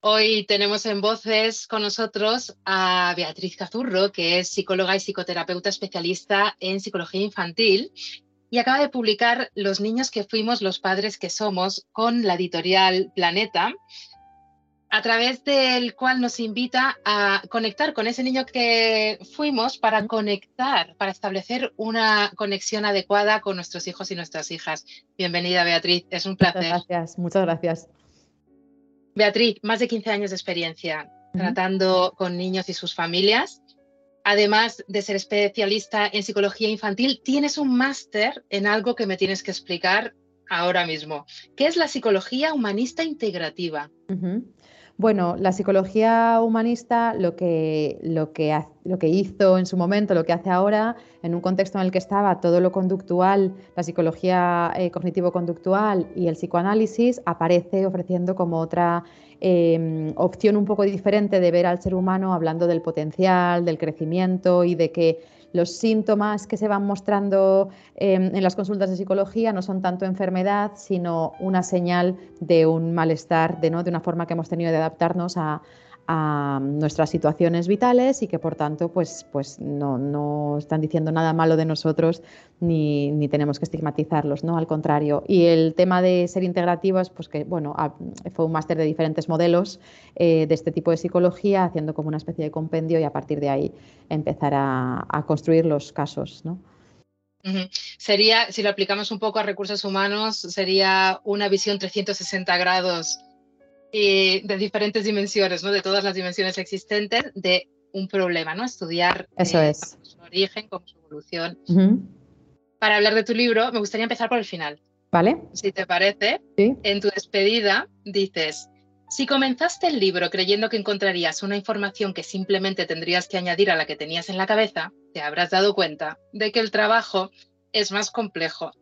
Hoy tenemos en voces con nosotros a Beatriz Cazurro, que es psicóloga y psicoterapeuta especialista en psicología infantil y acaba de publicar Los niños que fuimos, los padres que somos con la editorial Planeta, a través del cual nos invita a conectar con ese niño que fuimos para conectar, para establecer una conexión adecuada con nuestros hijos y nuestras hijas. Bienvenida, Beatriz, es un placer. Muchas gracias, muchas gracias. Beatriz, más de 15 años de experiencia tratando con niños y sus familias. Además de ser especialista en psicología infantil, tienes un máster en algo que me tienes que explicar ahora mismo. ¿Qué es la psicología humanista integrativa? Bueno, la psicología humanista lo que, lo, que, lo que hizo en su momento, lo que hace ahora, en un contexto en el que estaba todo lo conductual, la psicología eh, cognitivo-conductual y el psicoanálisis, aparece ofreciendo como otra em, opción un poco diferente de ver al ser humano, hablando del potencial, del crecimiento y de que los síntomas que se van mostrando em, en las consultas de psicología no son tanto enfermedad, sino una señal de un malestar, de, ¿no? de una forma que hemos tenido de adaptarnos a, a nuestras situaciones vitales y que por tanto pues, pues no, no están diciendo nada malo de nosotros ni, ni, tenemos que estigmatizarlos, ¿no? Al contrario. Y el tema de ser integrativos, pues que bueno, fue un máster de diferentes modelos eh, de este tipo de psicología, haciendo como una especie de compendio y a partir de ahí empezar a, a los casos, ¿no? Sería, si lo aplicamos un poco a recursos humanos, sería una visión 360 grados de diferentes dimensiones, ¿no? de todas las dimensiones existentes de un problema, ¿no? Estudiar Eso eh, es. su origen, como su evolución. Para hablar de tu libro, me gustaría empezar por el final. ¿Vale? Si te parece, en tu despedida dices, si comenzaste el libro creyendo que encontrarías una información que simplemente tendrías que añadir a la que tenías en la cabeza, te habrás dado cuenta de que el trabajo es más complejo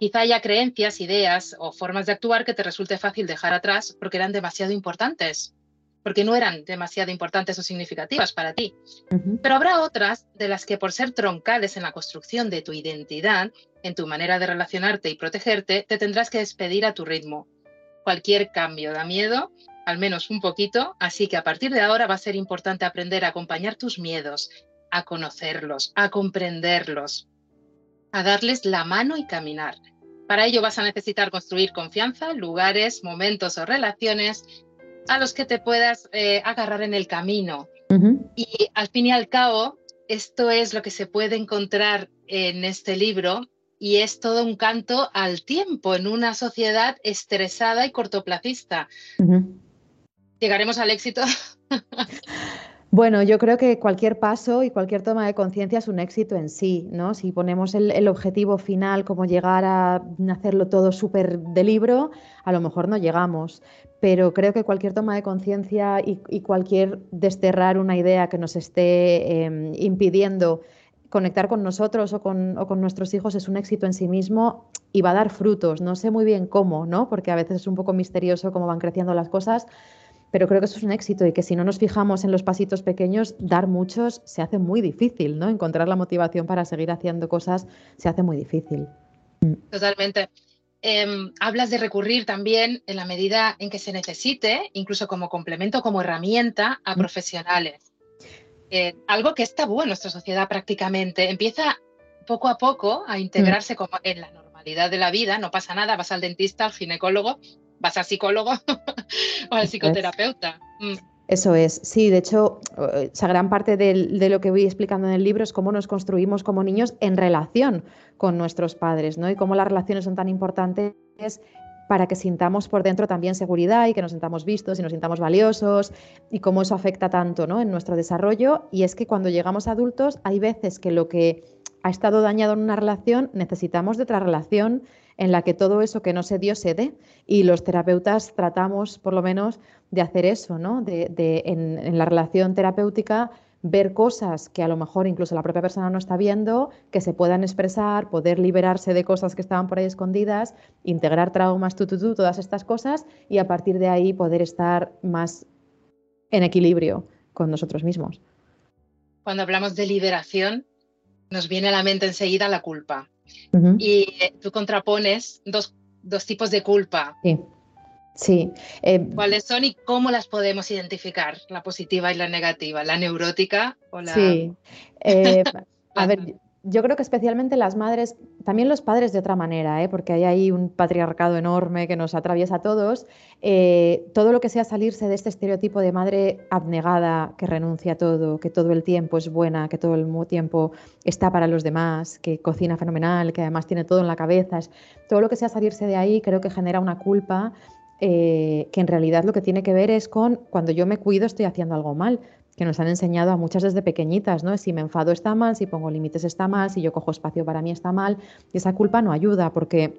Quizá haya creencias, ideas o formas de actuar que te resulte fácil dejar atrás porque eran demasiado importantes, porque no eran demasiado importantes o significativas para ti. Pero habrá otras de las que por ser troncales en la construcción de tu identidad, en tu manera de relacionarte y protegerte, te tendrás que despedir a tu ritmo. Cualquier cambio da miedo, al menos un poquito, así que a partir de ahora va a ser importante aprender a acompañar tus miedos, a conocerlos, a comprenderlos, a darles la mano y caminar. Para ello vas a necesitar construir confianza, lugares, momentos o relaciones a los que te puedas eh, agarrar en el camino. Y al fin y al cabo, esto es lo que se puede encontrar en este libro y es todo un canto al tiempo en una sociedad estresada y cortoplacista. ¿Llegaremos al éxito? Bueno, yo creo que cualquier paso y cualquier toma de conciencia es un éxito en sí, ¿no? Si ponemos el, objetivo final como llegar a hacerlo todo súper de libro, a lo mejor no llegamos. Pero creo que cualquier toma de conciencia y, cualquier desterrar una idea que nos esté em, impidiendo conectar con nosotros o con, o con, nuestros hijos es un éxito en sí mismo y va a dar frutos. No sé muy bien cómo, ¿no? Porque a veces es un poco misterioso cómo van creciendo las cosas, pero creo que eso es un éxito y que si no nos fijamos en los pasitos pequeños, dar muchos se hace muy difícil, ¿no? Encontrar la motivación para seguir haciendo cosas se hace muy difícil. Totalmente. Em, hablas de recurrir también en la medida en que se necesite, incluso como complemento, como herramienta a mm. profesionales. Eh, algo que es tabú en nuestra sociedad prácticamente. Empieza poco a poco a integrarse mm. como en la normalidad de la vida, no pasa nada, vas al dentista, al ginecólogo, vas al psicólogo o al psicoterapeuta. Mm. Eso es, sí, de hecho, esa gran parte de, lo que voy explicando en el libro es cómo nos construimos como niños en relación con nuestros padres, ¿no? Y cómo las relaciones son tan importantes para que sintamos por dentro también seguridad y que nos sintamos vistos y nos sintamos valiosos y cómo eso afecta tanto ¿no? en nuestro desarrollo. Y es que cuando llegamos a adultos hay veces que lo que ha estado dañado en una relación necesitamos de otra relación en la que todo eso que no se dio se dé. Y los terapeutas tratamos, por lo menos, de hacer eso, ¿no? De, en, la relación terapéutica ver cosas que a lo mejor incluso la propia persona no está viendo, que se puedan expresar, poder liberarse de cosas que estaban por ahí escondidas, integrar traumas, tú, tú, tú, todas estas cosas y a partir de ahí poder estar más en equilibrio con nosotros mismos. Cuando hablamos de liberación, nos viene a la mente enseguida la culpa. Y tú contrapones dos, tipos de culpa. Sí. Eh, ¿Cuáles son y cómo las podemos identificar? La positiva y la negativa, la neurótica o la... Sí. Eh, a ver, yo creo que especialmente las madres, también los padres de otra manera, ¿eh? porque hay ahí un patriarcado enorme que nos atraviesa a todos. Eh, todo lo que sea salirse de este estereotipo de madre abnegada, que renuncia a todo, que todo el tiempo es buena, que todo el tiempo está para los demás, que cocina fenomenal, que además tiene todo en la cabeza. Todo lo que sea salirse de ahí creo que genera una culpa eh, que en realidad lo que tiene que ver es con cuando yo me cuido estoy haciendo algo mal que nos han enseñado a muchas desde pequeñitas, ¿no? Si me enfado está mal, si pongo límites está mal, si yo cojo espacio para mí está mal. Y esa culpa no ayuda porque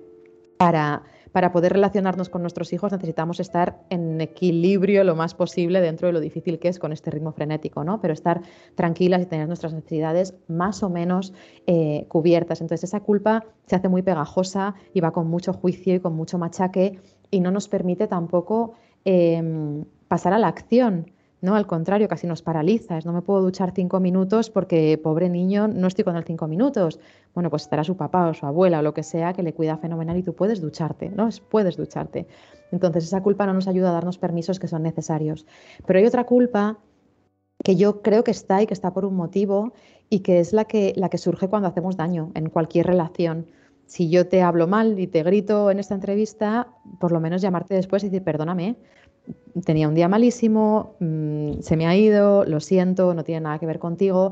para, para poder relacionarnos con nuestros hijos necesitamos estar en equilibrio lo más posible dentro de lo difícil que es con este ritmo frenético, ¿no? Pero estar tranquilas y tener nuestras necesidades más o menos eh, cubiertas. Entonces esa culpa se hace muy pegajosa y va con mucho juicio y con mucho machaque y no nos permite tampoco em, pasar a la acción. No, al contrario, casi nos paraliza. no me puedo duchar cinco minutos porque, pobre niño, no estoy con él cinco minutos. Bueno, pues estará su papá o su abuela o lo que sea que le cuida fenomenal y tú puedes ducharte, ¿no? Puedes ducharte. Entonces, esa culpa no nos ayuda a darnos permisos que son necesarios. Pero hay otra culpa que yo creo que está y que está por un motivo y que es la que, la que surge cuando hacemos daño en cualquier relación. Si yo te hablo mal y te grito en esta entrevista, por lo menos llamarte después y decir, perdóname, tenía un día malísimo, mm, se me ha ido, lo siento, no tiene nada que ver contigo.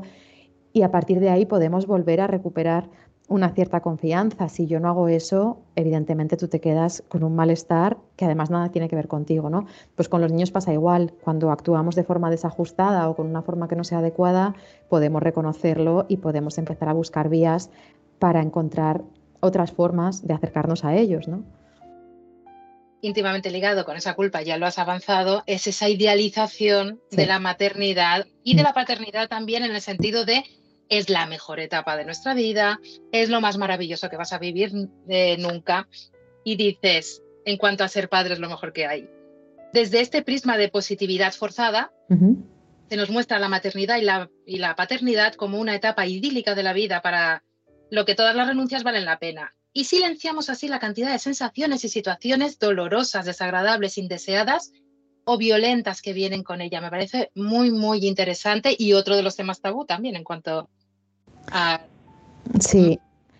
Y a partir de ahí podemos volver a recuperar una cierta confianza. Si yo no hago eso, evidentemente tú te quedas con un malestar que además nada tiene que ver contigo, ¿no? Pues con los niños pasa igual. Cuando actuamos de forma desajustada o con una forma que no sea adecuada, podemos reconocerlo y podemos empezar a buscar vías para encontrar otras formas de acercarnos a ellos, ¿no? íntimamente ligado con esa culpa, ya lo has avanzado, es esa idealización de la maternidad y de la paternidad también en el sentido de es la mejor etapa de nuestra vida, es lo más maravilloso que vas a vivir eh, nunca. Y dices, en cuanto a ser padre es lo mejor que hay. Desde este prisma de positividad forzada, se nos muestra la maternidad y la, y la paternidad como una etapa idílica de la vida para lo que todas las renuncias valen la pena y silenciamos así la cantidad de sensaciones y situaciones dolorosas, desagradables, indeseadas o violentas que vienen con ella. Me parece muy, muy interesante y otro de los temas tabú también en cuanto a... Sí,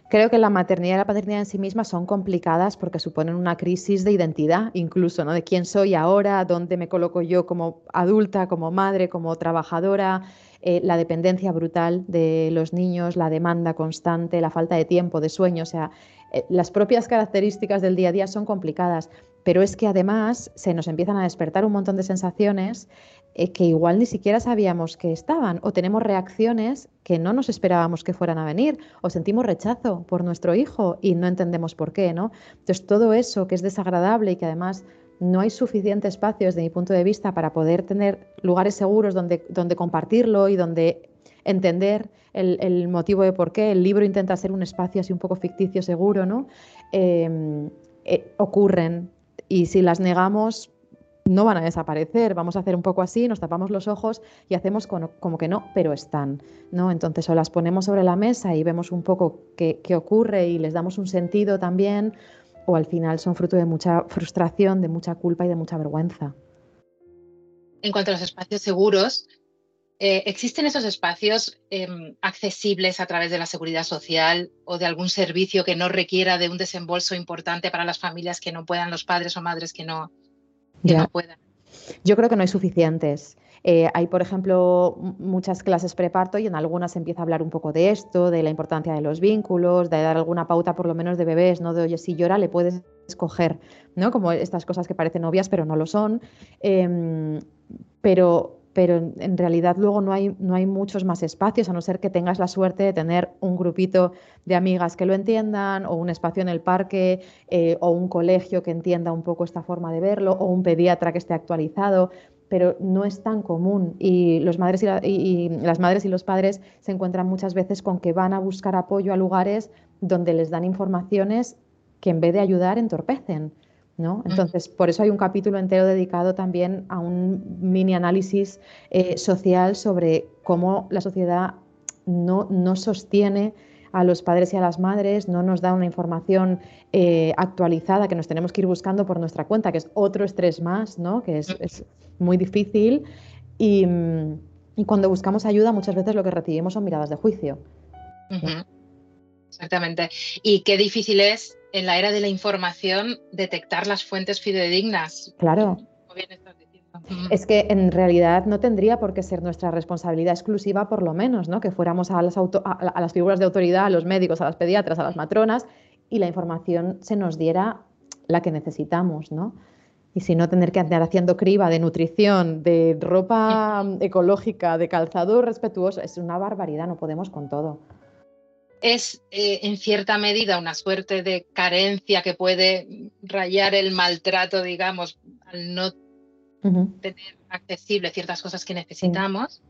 creo que la maternidad y la paternidad en sí mismas son complicadas porque suponen una crisis de identidad, incluso, ¿no? De quién soy ahora, dónde me coloco yo como adulta, como madre, como trabajadora. Eh, la dependencia brutal de los niños, la demanda constante, la falta de tiempo, de sueño, o sea, eh, las propias características del día a día son complicadas, pero es que además se nos empiezan a despertar un montón de sensaciones eh, que igual ni siquiera sabíamos que estaban o tenemos reacciones que no nos esperábamos que fueran a venir o sentimos rechazo por nuestro hijo y no entendemos por qué, ¿no? Entonces todo eso que es desagradable y que además no hay suficiente espacio desde mi punto de vista para poder tener lugares seguros donde, donde compartirlo y donde entender el, motivo de por qué. El libro intenta ser un espacio así un poco ficticio, seguro, ¿no? Em, eh, ocurren y si las negamos no van a desaparecer, vamos a hacer un poco así, nos tapamos los ojos y hacemos como, que no, pero están, ¿no? Entonces o las ponemos sobre la mesa y vemos un poco qué, qué ocurre y les damos un sentido también, o al final son fruto de mucha frustración, de mucha culpa y de mucha vergüenza. En cuanto a los espacios seguros, eh, ¿Existen esos espacios em, accesibles a través de la seguridad social o de algún servicio que no requiera de un desembolso importante para las familias que no puedan, los padres o madres que no, puedan? Yo creo que no hay suficientes. Eh, hay, por ejemplo, muchas clases preparto y en algunas empieza a hablar un poco de esto, de la importancia de los vínculos, de dar alguna pauta por lo menos de bebés, ¿no? De oye, si llora le puedes escoger, ¿no? Como estas cosas que parecen obvias pero no lo son. Em, pero pero en, realidad luego no hay, no hay muchos más espacios, a no ser que tengas la suerte de tener un grupito de amigas que lo entiendan, o un espacio en el parque, eh, o un colegio que entienda un poco esta forma de verlo, o un pediatra que esté actualizado, pero no es tan común. Y, los madres y, las madres y los padres se encuentran muchas veces con que van a buscar apoyo a lugares donde les dan informaciones que en vez de ayudar entorpecen. Entonces, por eso hay un capítulo entero dedicado también a un mini análisis eh, social sobre cómo la sociedad no, no sostiene a los padres y a las madres, no nos da una información eh, actualizada que nos tenemos que ir buscando por nuestra cuenta, que es otro estrés más, ¿no? que es, muy difícil. Y, cuando buscamos ayuda, muchas veces lo que recibimos son miradas de juicio. Exactamente. Y qué difícil es en la era de la información detectar las fuentes fidedignas. Claro. Es que en realidad no tendría por qué ser nuestra responsabilidad exclusiva, por lo menos, ¿no? Que fuéramos a las, a, las figuras de autoridad, a los médicos, a las pediatras, a las matronas, y la información se nos diera la que necesitamos, ¿no? Y si no tener que andar haciendo criba de nutrición, de ropa ecológica, de calzado respetuoso, es una barbaridad, no podemos con todo es eh, en cierta medida una suerte de carencia que puede rayar el maltrato, digamos, al no tener accesible ciertas cosas que necesitamos,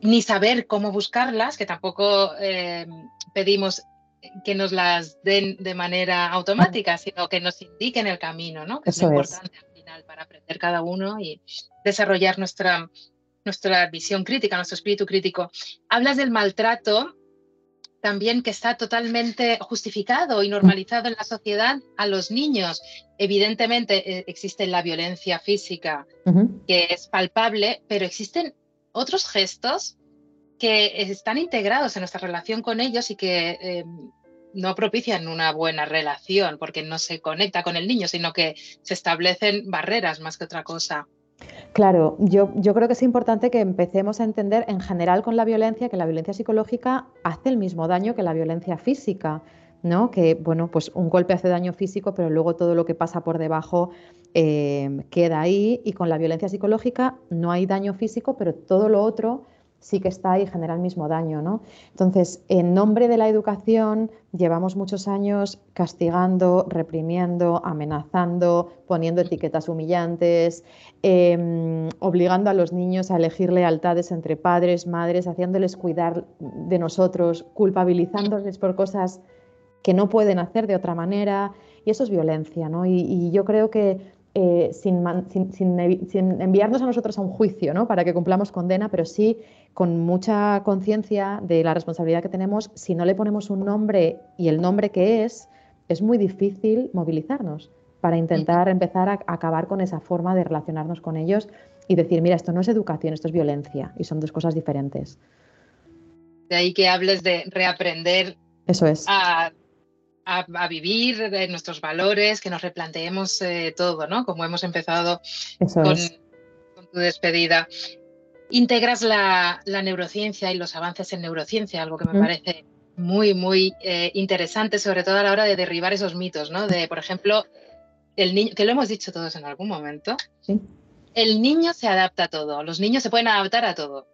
ni saber cómo buscarlas, que tampoco eh, pedimos que nos las den de manera automática, sino que nos indiquen el camino, ¿no? Que es lo importante al final para aprender cada uno y desarrollar nuestra, nuestra visión crítica, nuestro espíritu crítico. Hablas del maltrato también que está totalmente justificado y normalizado en la sociedad a los niños. Evidentemente eh, existe la violencia física que es palpable, pero existen otros gestos que están integrados en nuestra relación con ellos y que em, no propician una buena relación porque no se conecta con el niño, sino que se establecen barreras más que otra cosa. Claro, yo, yo, creo que es importante que empecemos a entender en general con la violencia que la violencia psicológica hace el mismo daño que la violencia física, ¿no? Que, bueno, pues un golpe hace daño físico, pero luego todo lo que pasa por debajo eh, queda ahí y con la violencia psicológica no hay daño físico, pero todo lo otro sí que está y genera el mismo daño. ¿no? Entonces, en nombre de la educación, llevamos muchos años castigando, reprimiendo, amenazando, poniendo etiquetas humillantes, em, obligando a los niños a elegir lealtades entre padres, madres, haciéndoles cuidar de nosotros, culpabilizándoles por cosas que no pueden hacer de otra manera. Y eso es violencia, ¿no? y yo creo que eh, sin, enviarnos a nosotros a un juicio ¿no? para que cumplamos condena, pero sí con mucha conciencia de la responsabilidad que tenemos, si no le ponemos un nombre y el nombre que es, es muy difícil movilizarnos para intentar empezar a acabar con esa forma de relacionarnos con ellos y decir, mira, esto no es educación, esto es violencia y son dos cosas diferentes. De ahí que hables de reaprender Eso es. a a, vivir, de nuestros valores, que nos replanteemos eh, todo, ¿no? Como hemos empezado con, tu despedida. Integras la, neurociencia y los avances en neurociencia, algo que me parece muy, muy eh, interesante, sobre todo a la hora de derribar esos mitos, ¿no? De, por ejemplo, el niño, que lo hemos dicho todos en algún momento, el niño se adapta a todo, los niños se pueden adaptar a todo.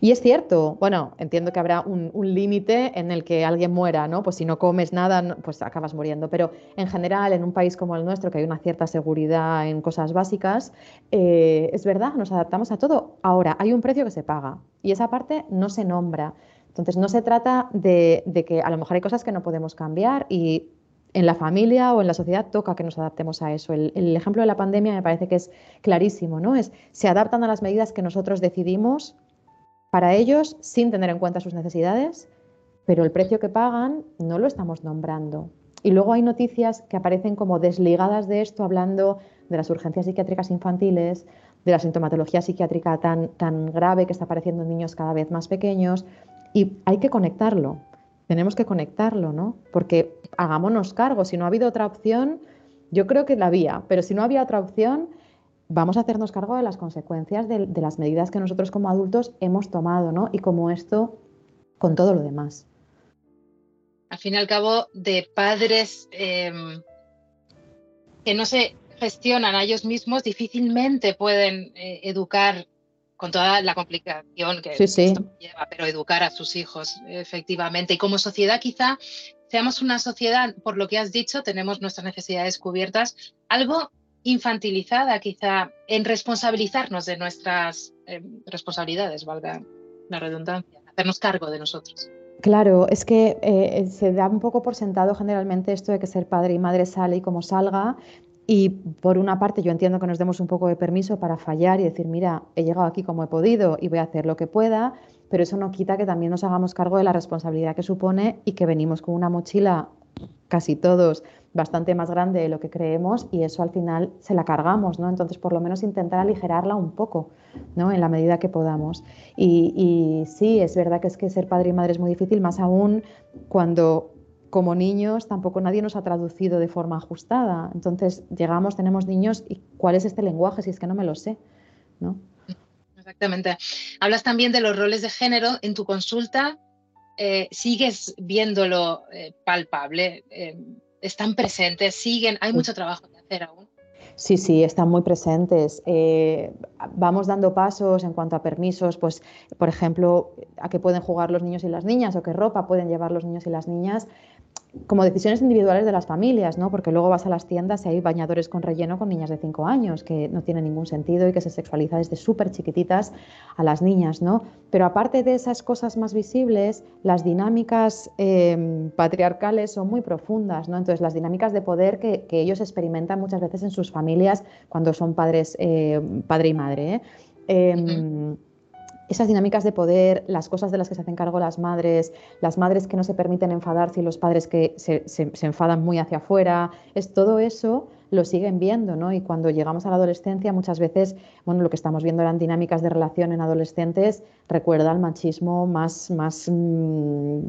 Y es cierto, bueno, entiendo que habrá un, límite en el que alguien muera, ¿no? Pues si no comes nada, pues acabas muriendo. Pero en general, en un país como el nuestro, que hay una cierta seguridad en cosas básicas, eh, es verdad, nos adaptamos a todo. Ahora, hay un precio que se paga y esa parte no se nombra. Entonces, no se trata de, que a lo mejor hay cosas que no podemos cambiar y en la familia o en la sociedad toca que nos adaptemos a eso. El, ejemplo de la pandemia me parece que es clarísimo, ¿no? Es se adaptan a las medidas que nosotros decidimos para ellos sin tener en cuenta sus necesidades, pero el precio que pagan no lo estamos nombrando. Y luego hay noticias que aparecen como desligadas de esto, hablando de las urgencias psiquiátricas infantiles, de la sintomatología psiquiátrica tan, tan grave que está apareciendo en niños cada vez más pequeños, y hay que conectarlo tenemos que conectarlo, ¿no? Porque hagámonos cargo, si no ha habido otra opción, yo creo que la había, pero si no había otra opción, vamos a hacernos cargo de las consecuencias de, las medidas que nosotros como adultos hemos tomado, ¿no? Y como esto con todo lo demás. Al fin y al cabo, de padres em, que no se gestionan a ellos mismos, difícilmente pueden eh, educar con toda la complicación que esto lleva, pero educar a sus hijos, efectivamente. Y como sociedad quizá seamos una sociedad, por lo que has dicho, tenemos nuestras necesidades cubiertas, algo infantilizada quizá en responsabilizarnos de nuestras eh, responsabilidades, valga la redundancia, hacernos cargo de nosotros. Claro, es que eh, se da un poco por sentado generalmente esto de que ser padre y madre sale y como salga, Y por una parte yo entiendo que nos demos un poco de permiso para fallar y decir, mira, he llegado aquí como he podido y voy a hacer lo que pueda, pero eso no quita que también nos hagamos cargo de la responsabilidad que supone y que venimos con una mochila casi todos bastante más grande de lo que creemos y eso al final se la cargamos, ¿no? Entonces, por lo menos intentar aligerarla un poco, ¿no? En la medida que podamos. Y, y sí, es verdad que es que ser padre y madre es muy difícil, más aún cuando como niños tampoco nadie nos ha traducido de forma ajustada. Entonces llegamos, tenemos niños y ¿cuál es este lenguaje? Si es que no me lo sé, ¿no? Exactamente. Hablas también de los roles de género en tu consulta. Eh, ¿Sigues viéndolo eh, palpable? Eh, ¿Están presentes? ¿Siguen? ¿Hay mucho trabajo que hacer aún? Sí, sí, están muy presentes. vamos dando pasos en cuanto a permisos, pues, por ejemplo, a qué pueden jugar los niños y las niñas o qué ropa pueden llevar los niños y las niñas como decisiones individuales de las familias, ¿no? Porque luego vas a las tiendas y hay bañadores con relleno con niñas de 5 años, que no tiene ningún sentido y que se sexualiza desde súper chiquititas a las niñas, ¿no? Pero aparte de esas cosas más visibles, las dinámicas em, patriarcales son muy profundas, ¿no? Entonces, las dinámicas de poder que, ellos experimentan muchas veces en sus familias cuando son padres, eh, padre y madre, ¿eh? Esas dinámicas de poder, las cosas de las que se hacen cargo las madres, las madres que no se permiten enfadarse y los padres que se, enfadan muy hacia afuera, es todo eso lo siguen viendo, ¿no? Y cuando llegamos a la adolescencia, muchas veces, bueno, lo que estamos viendo eran dinámicas de relación en adolescentes, recuerda al machismo más, más, mm,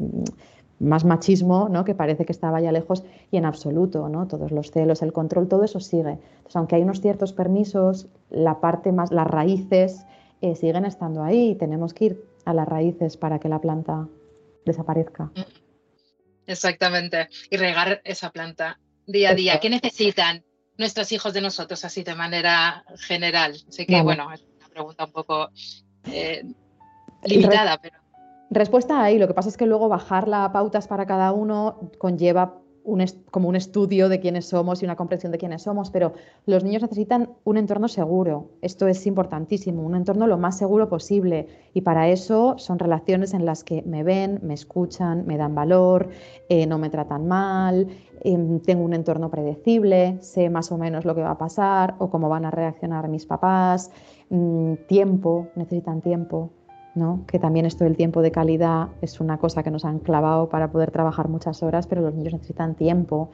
más machismo, ¿no? Que parece que estaba ya lejos y en absoluto, ¿no? Todos los celos, el control, todo eso sigue. Entonces, aunque hay unos ciertos permisos, la parte más, las raíces eh, siguen estando ahí y tenemos que ir a las raíces para que la planta desaparezca. Exactamente. Y regar esa planta día a día. ¿Qué necesitan nuestros hijos de nosotros así de manera general? Sé que, bueno, es una pregunta un poco eh, limitada, pero... Respuesta ahí. Lo que pasa es que luego bajar las pautas para cada uno conlleva como un estudio de quiénes somos y una comprensión de quiénes somos, pero los niños necesitan un entorno seguro. Esto es importantísimo, un entorno lo más seguro posible. Y para eso son relaciones en las que me ven, me escuchan, me dan valor, eh, no me tratan mal, em, tengo un entorno predecible, sé más o menos lo que va a pasar o cómo van a reaccionar mis papás, mm, tiempo, necesitan tiempo que también esto del tiempo de calidad es una cosa que nos han clavado para poder trabajar muchas horas, pero los niños necesitan tiempo.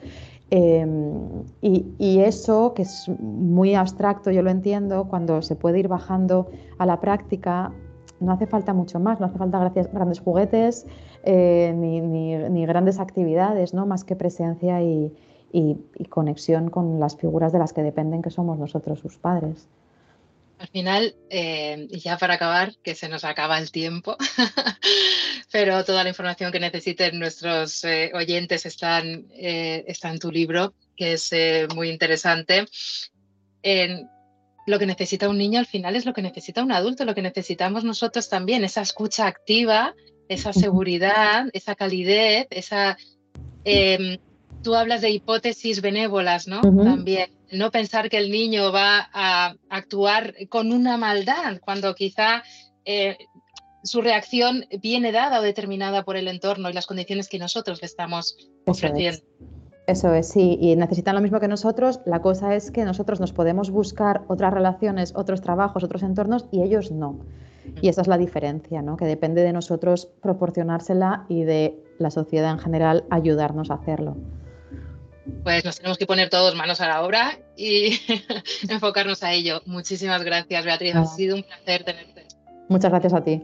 Em, y, eso, que es muy abstracto, yo lo entiendo, cuando se puede ir bajando a la práctica, no hace falta mucho más, no hace falta grandes juguetes eh, ni, grandes actividades, ¿no? más que presencia y conexión con las figuras de las que dependen que somos nosotros, sus padres. Al final, eh, ya para acabar, que se nos acaba el tiempo, pero toda la información que necesiten nuestros eh, oyentes está en, eh, está en tu libro, que es muy interesante. lo que necesita un niño al final es lo que necesita un adulto, lo que necesitamos nosotros también, esa escucha activa, esa seguridad, esa calidez, esa... Em, tú hablas de hipótesis benévolas, ¿no? También no pensar que el niño va a actuar con una maldad, cuando quizá eh, su reacción viene dada o determinada por el entorno y las condiciones que nosotros le estamos ofreciendo. Eso es, sí, y necesitan lo mismo que nosotros. La cosa es que nosotros nos podemos buscar otras relaciones, otros trabajos, otros entornos y ellos no. Y esa es la diferencia, ¿no? que depende de nosotros proporcionársela y de la sociedad en general ayudarnos a hacerlo pues nos tenemos que poner todos manos a la obra y enfocarnos a ello. Muchísimas gracias, Beatriz. Ha sido un placer tenerte. Muchas gracias a ti.